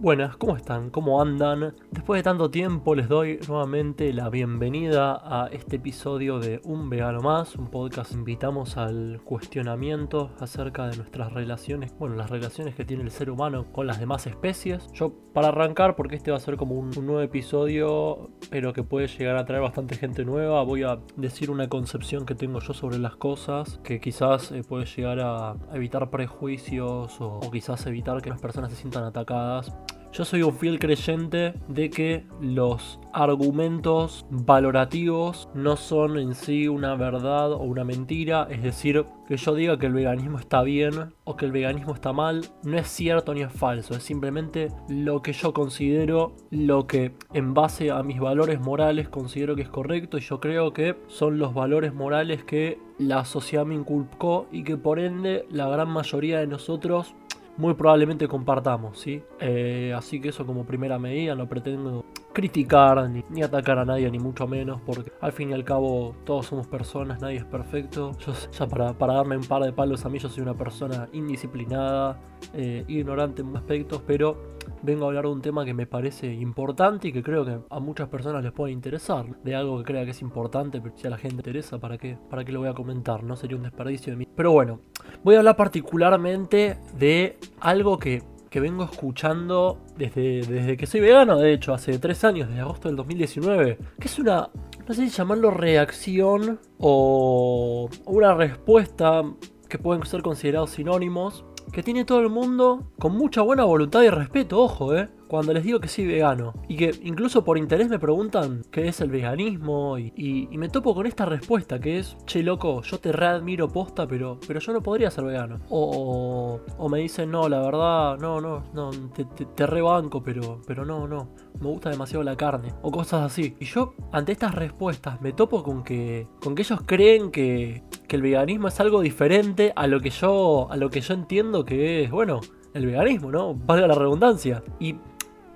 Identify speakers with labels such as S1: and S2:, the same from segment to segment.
S1: Buenas, ¿cómo están? ¿Cómo andan? Después de tanto tiempo les doy nuevamente la bienvenida a este episodio de Un Vegano Más, un podcast invitamos al cuestionamiento acerca de nuestras relaciones, bueno, las relaciones que tiene el ser humano con las demás especies. Yo, para arrancar, porque este va a ser como un, nuevo episodio, pero que puede llegar a traer bastante gente nueva, voy a decir una concepción que tengo yo sobre las cosas, que quizás eh, puede llegar a evitar prejuicios o quizás evitar que las personas se sientan atacadas yo soy un fiel creyente de que los argumentos valorativos no son en sí una verdad o una mentira, es decir, que yo diga que el veganismo está bien o que el veganismo está mal, no es cierto ni es falso, es simplemente lo que yo considero, lo que en base a mis valores morales considero que es correcto. Y yo creo que son los valores morales que la sociedad me inculcó y que por ende la gran mayoría de nosotros muy probablemente compartamos, ¿sí? Eh, así que eso como primera medida, no pretendo criticar ni, atacar a nadie, ni mucho menos, porque al fin y al cabo todos somos personas, nadie es perfecto. Yo, ya para, darme un par de palos a mí, yo soy una persona indisciplinada, eh, ignorante en aspectos, pero vengo a hablar de un tema que me parece importante y que creo que a muchas personas les puede interesar. De algo que crea que es importante, pero si a la gente interesa, ¿para qué? ¿Para qué lo voy a comentar? No sería un desperdicio de mí. Pero bueno, voy a hablar particularmente de algo que, vengo escuchando desde, desde que soy vegano, de hecho, hace tres años, desde agosto del 2019, que es una, no sé si llamarlo reacción o una respuesta que pueden ser considerados sinónimos que tiene todo el mundo con mucha buena voluntad y respeto, ojo, eh cuando les digo que soy vegano y que incluso por interés me preguntan qué es el veganismo y, me topo con esta respuesta que es, che loco, yo te readmiro posta, pero, pero yo no podría ser vegano. O, o, me dicen, no, la verdad, no, no, no, te, te, rebanco, pero, pero no, no, me gusta demasiado la carne. O cosas así. Y yo, ante estas respuestas, me topo con que, con que ellos creen que, que el veganismo es algo diferente a lo que yo, a lo que yo entiendo que es, bueno, el veganismo, ¿no? Valga la redundancia. Y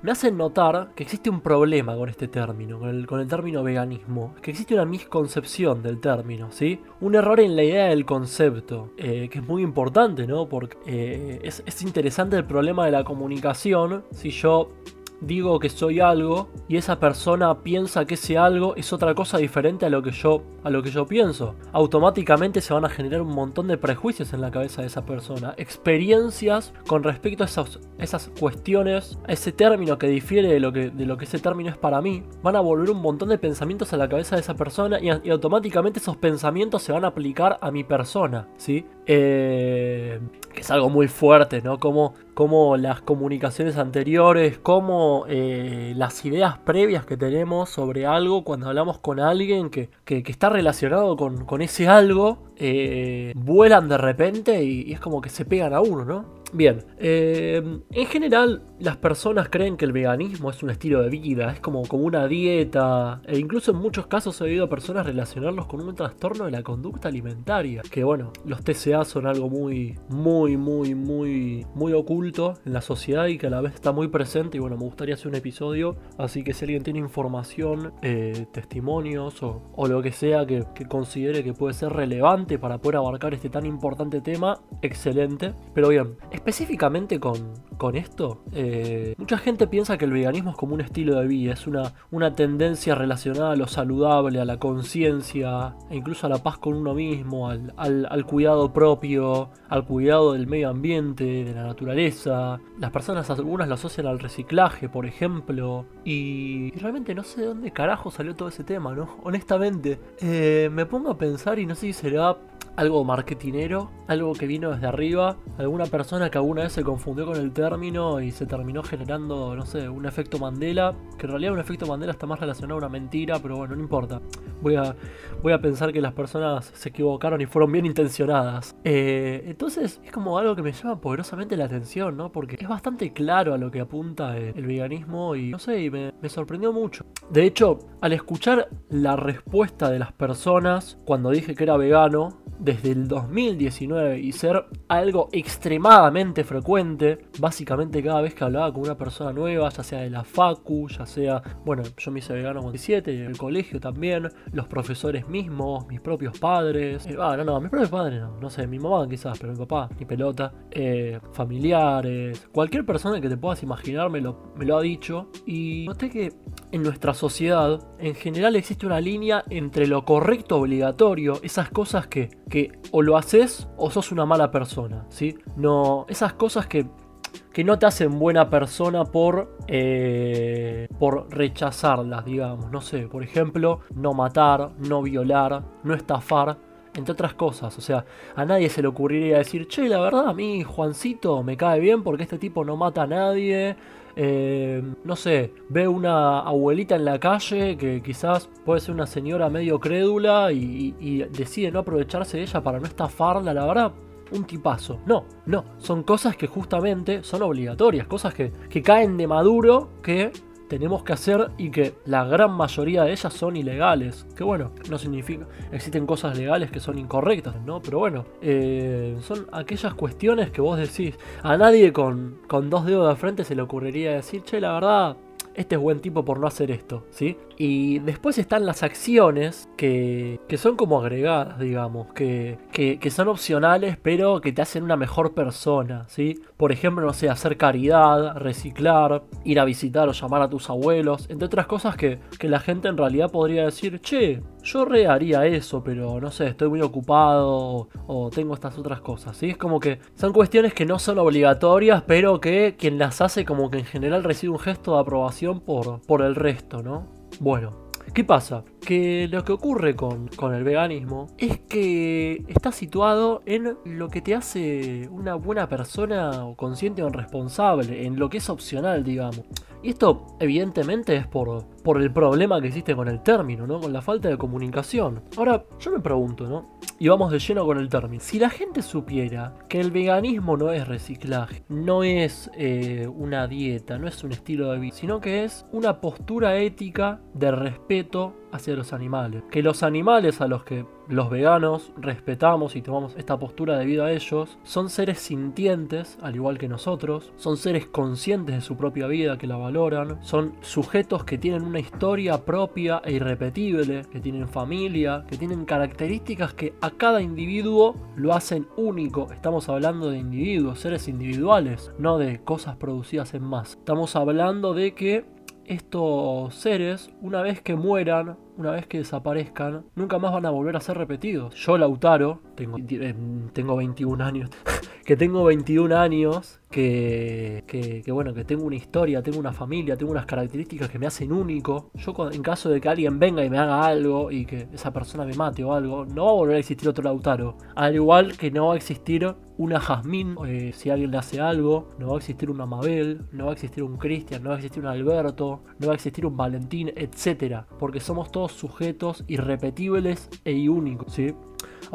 S1: me hacen notar que existe un problema con este término, con el, término veganismo, que existe una misconcepción del término, ¿sí? Un error en la idea del concepto, eh, que es muy importante, ¿no? Porque eh, es interesante el problema de la comunicación, si yo digo que soy algo y esa persona piensa que ese algo es otra cosa diferente a lo que yo a lo que yo pienso. Automáticamente se van a generar un montón de prejuicios en la cabeza de esa persona, experiencias con respecto a esas, esas cuestiones, a ese término que difiere de lo que, de lo que ese término es para mí, van a volver un montón de pensamientos a la cabeza de esa persona y, automáticamente esos pensamientos se van a aplicar a mi persona, ¿sí? Eh, que es algo muy fuerte, ¿no? Como, como las comunicaciones anteriores, como eh, las ideas previas que tenemos sobre algo cuando hablamos con alguien que, que, está relacionado con, con ese algo, eh, vuelan de repente y, es como que se pegan a uno, ¿no? Bien, eh, en general las personas creen que el veganismo es un estilo de vida, es como, como una dieta, e incluso en muchos casos he oído a personas relacionarlos con un trastorno de la conducta alimentaria, que bueno, los TCA son algo muy, muy, muy, muy, muy oculto en la sociedad y que a la vez está muy presente y bueno, me gustaría hacer un episodio, así que si alguien tiene información, eh, testimonios o, lo que sea que, que considere que puede ser relevante para poder abarcar este tan importante tema, excelente, pero bien, específicamente con, con esto, eh, mucha gente piensa que el veganismo es como un estilo de vida, es una, una tendencia relacionada a lo saludable, a la conciencia, e incluso a la paz con uno mismo, al, al, cuidado propio, al cuidado del medio ambiente, de la naturaleza. Las personas algunas lo asocian al reciclaje, por ejemplo, y, realmente no sé de dónde carajo salió todo ese tema, ¿no? Honestamente, eh, me pongo a pensar y no sé si será algo marketinero, algo que vino desde arriba, alguna persona que alguna vez se confundió con el término y se terminó generando, no sé, un efecto Mandela, que en realidad un efecto Mandela está más relacionado a una mentira, pero bueno, no importa. Voy a, voy a pensar que las personas se equivocaron y fueron bien intencionadas. Eh, entonces es como algo que me llama poderosamente la atención, ¿no? Porque es bastante claro a lo que apunta el, veganismo y no sé, me, me sorprendió mucho. De hecho, al escuchar la respuesta de las personas cuando dije que era vegano, desde el 2019 y ser algo extremadamente frecuente, básicamente cada vez que hablaba con una persona nueva, ya sea de la facu, ya sea, bueno, yo me hice vegano con 17, el colegio también, los profesores mismos, mis propios padres, eh, ah, no, no, mis propios padres no, no sé, mi mamá quizás, pero mi papá, mi pelota, eh, familiares, cualquier persona que te puedas imaginar me lo, me lo ha dicho y noté que en nuestra sociedad en general existe una línea entre lo correcto obligatorio, esas cosas que, que o lo haces o sos una mala persona, ¿sí? No, esas cosas que que no te hacen buena persona por, eh, por rechazarlas, digamos. No sé, por ejemplo, no matar, no violar, no estafar, entre otras cosas. O sea, a nadie se le ocurriría decir, che, la verdad, a mí Juancito me cae bien porque este tipo no mata a nadie. Eh, no sé, ve una abuelita en la calle que quizás puede ser una señora medio crédula y, y decide no aprovecharse de ella para no estafarla, la verdad un tipazo. No, no, son cosas que justamente son obligatorias, cosas que, que caen de maduro que tenemos que hacer y que la gran mayoría de ellas son ilegales. Que bueno, no significa, existen cosas legales que son incorrectas, ¿no? Pero bueno, eh, son aquellas cuestiones que vos decís, a nadie con, con dos dedos de frente se le ocurriría decir, che, la verdad, este es buen tipo por no hacer esto, ¿sí? Y después están las acciones que, que son como agregadas, digamos, que, que, son opcionales pero que te hacen una mejor persona, ¿sí? Por ejemplo, no sé, hacer caridad, reciclar, ir a visitar o llamar a tus abuelos, entre otras cosas que, que la gente en realidad podría decir, che, yo re haría eso, pero no sé, estoy muy ocupado o, tengo estas otras cosas, ¿sí? Es como que son cuestiones que no son obligatorias, pero que quien las hace como que en general recibe un gesto de aprobación por, por el resto, ¿no? Bueno, ¿Qué pasa? Que lo que ocurre con, con, el veganismo es que está situado en lo que te hace una buena persona o consciente o responsable, en lo que es opcional, digamos. Y esto evidentemente es por, por el problema que existe con el término, ¿no? Con la falta de comunicación. Ahora, yo me pregunto, ¿no? Y vamos de lleno con el término. Si la gente supiera que el veganismo no es reciclaje, no es eh, una dieta, no es un estilo de vida, sino que es una postura ética de respeto hacia los animales. Que los animales a los que los veganos respetamos y tomamos esta postura debido a ellos son seres sintientes, al igual que nosotros, son seres conscientes de su propia vida, que la valoran, son sujetos que tienen una historia propia e irrepetible, que tienen familia, que tienen características que a cada individuo lo hacen único. Estamos hablando de individuos, seres individuales, no de cosas producidas en más. Estamos hablando de que estos seres, una vez que mueran, una vez que desaparezcan, nunca más van a volver a ser repetidos. Yo, Lautaro, tengo, eh, tengo 21 años, que tengo 21 años, que, bueno, que tengo una historia, tengo una familia, tengo unas características que me hacen único. Yo en caso de que alguien venga y me haga algo y que esa persona me mate o algo, no va a volver a existir otro Lautaro. Al igual que no va a existir una Jazmín eh, si alguien le hace algo, no va a existir una Mabel, no va a existir un Cristian, no va a existir un Alberto, no va a existir un Valentín, etc. Porque somos todos sujetos irrepetibles e únicos, ¿sí?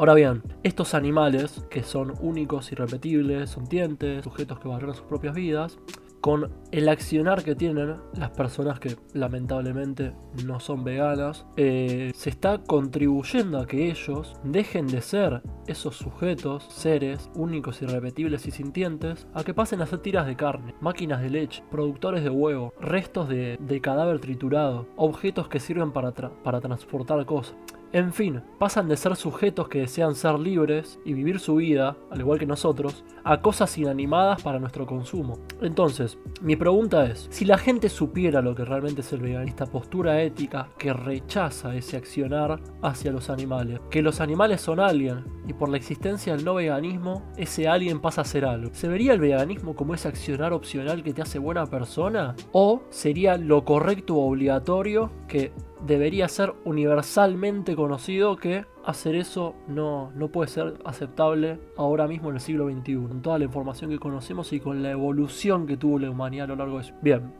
S1: Ahora bien, estos animales, que son únicos, irrepetibles, sontientes, sujetos que valoran sus propias vidas, con el accionar que tienen las personas que lamentablemente no son veganas, eh, se está contribuyendo a que ellos dejen de ser esos sujetos, seres únicos, irrepetibles y sintientes, a que pasen a ser tiras de carne, máquinas de leche, productores de huevo, restos de, cadáver triturado, objetos que sirven para, para transportar cosas. En fin, pasan de ser sujetos que desean ser libres y vivir su vida, al igual que nosotros, a cosas inanimadas para nuestro consumo. Entonces, mi pregunta es, si la gente supiera lo que realmente es el veganista, postura ética que rechaza ese accionar hacia los animales, que los animales son alguien y por la existencia del no veganismo, ese alguien pasa a ser algo, ¿se vería el veganismo como ese accionar opcional que te hace buena persona? ¿O sería lo correcto o obligatorio que debería ser universalmente conocido que hacer eso no, no puede ser aceptable ahora mismo en el siglo XXI, con toda la información que conocemos y con la evolución que tuvo la humanidad a lo largo de eso. Bien.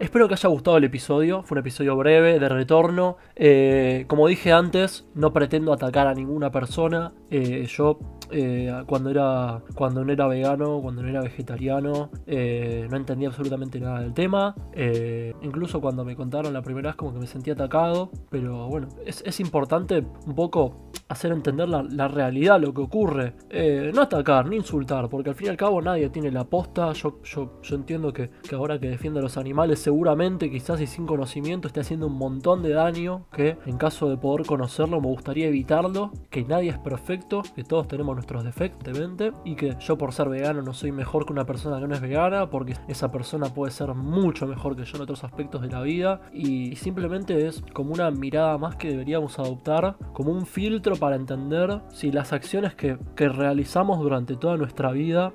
S1: Espero que haya gustado el episodio, fue un episodio breve, de retorno. Eh, como dije antes, no pretendo atacar a ninguna persona. Eh, yo eh, cuando, era, cuando no era vegano, cuando no era vegetariano, no entendía absolutamente nada del tema. Incluso cuando me contaron la primera vez como que me sentí atacado, pero bueno, es, es importante un poco hacer entender la, realidad, lo que ocurre. No atacar, ni insultar, porque al fin y al cabo nadie tiene la posta. Yo, yo, yo entiendo que, ahora que defiende a los animales, seguramente, quizás y sin conocimiento, esté haciendo un montón de daño. Que en caso de poder conocerlo, me gustaría evitarlo. Que nadie es perfecto, que todos tenemos nuestros defectos, y que yo por ser vegano no soy mejor que una persona que no es vegana, porque esa persona puede ser mucho mejor que yo en otros aspectos de la vida. Y simplemente es como una mirada más que deberíamos adoptar, como un filtro para entender si las acciones que, que realizamos durante toda nuestra vida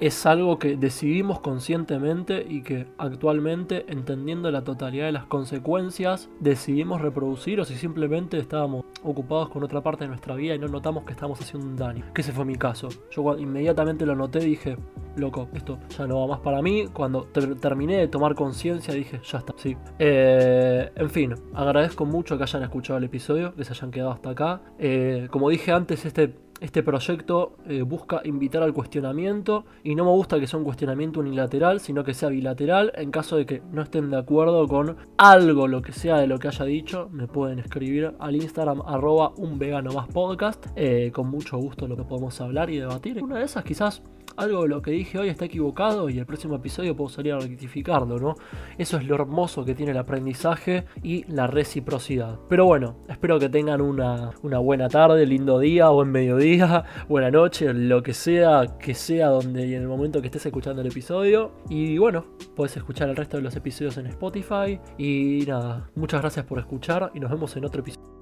S1: es algo que decidimos conscientemente y que actualmente, entendiendo la totalidad de las consecuencias, decidimos reproducir o si simplemente estábamos ocupados con otra parte de nuestra vida y no notamos que estamos haciendo un daño. Que ese fue mi caso. Yo inmediatamente lo noté y dije, loco, esto ya no va más para mí. Cuando terminé de tomar conciencia dije, ya está, sí. Eh, en fin, agradezco mucho que hayan escuchado el episodio, que se hayan quedado hasta acá. Eh, como dije antes, este este proyecto eh, busca invitar al cuestionamiento y no me gusta que sea un cuestionamiento unilateral, sino que sea bilateral. En caso de que no estén de acuerdo con algo, lo que sea de lo que haya dicho, me pueden escribir al Instagram arroba un vegano más podcast. Eh, con mucho gusto lo que podemos hablar y debatir. Una de esas quizás algo de lo que dije hoy está equivocado y el próximo episodio puedo salir a rectificarlo, ¿no? Eso es lo hermoso que tiene el aprendizaje y la reciprocidad. Pero bueno, espero que tengan una, una buena tarde, lindo día, buen mediodía, buena noche, lo que sea, que sea donde y en el momento que estés escuchando el episodio. Y bueno, puedes escuchar el resto de los episodios en Spotify. Y nada, muchas gracias por escuchar y nos vemos en otro episodio.